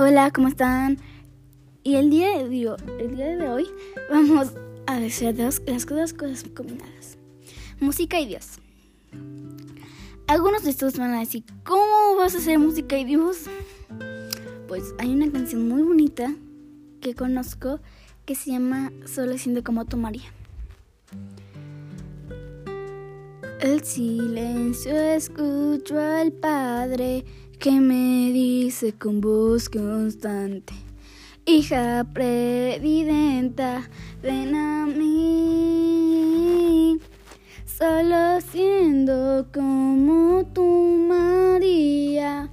Hola, ¿cómo están? Y el día de, hoy vamos a decir dos, las dos cosas combinadas. Música y Dios. Algunos de estos van a decir, ¿cómo vas a hacer música y Dios? Pues hay una canción muy bonita que conozco que se llama Solo siendo como tu María. El silencio escucho al Padre que me dice con voz constante, hija previdenta, ven a mí, solo siendo como tu María,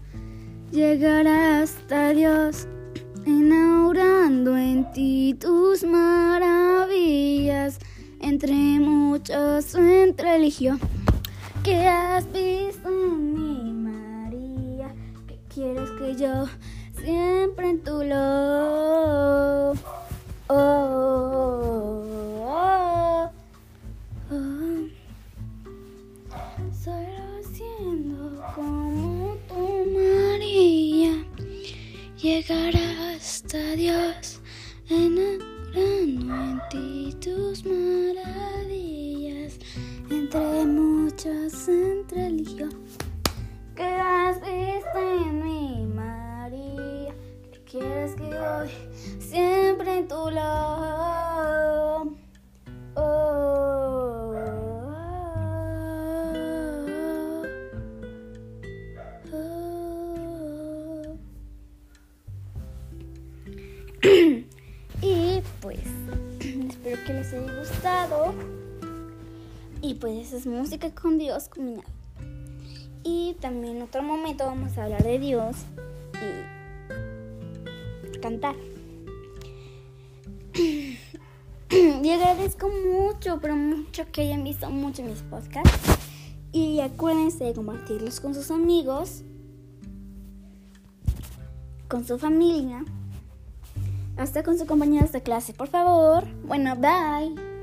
llegar hasta Dios, inaugurando en ti tus maravillas, entre muchos entre religión que has yo siempre en tu lo. Oh, oh, oh, como tu María, llegar hasta Dios, enamorando en ti tus maravillas, entre muchas entre religión y pues espero que les haya gustado. Y pues es música con Dios combinada. Y también en otro momento vamos a hablar de Dios y cantar. Y agradezco mucho, pero mucho que hayan visto mucho mis podcasts. Y acuérdense de compartirlos con sus amigos, con su familia, hasta con sus compañeros de clase, por favor. Bueno, bye.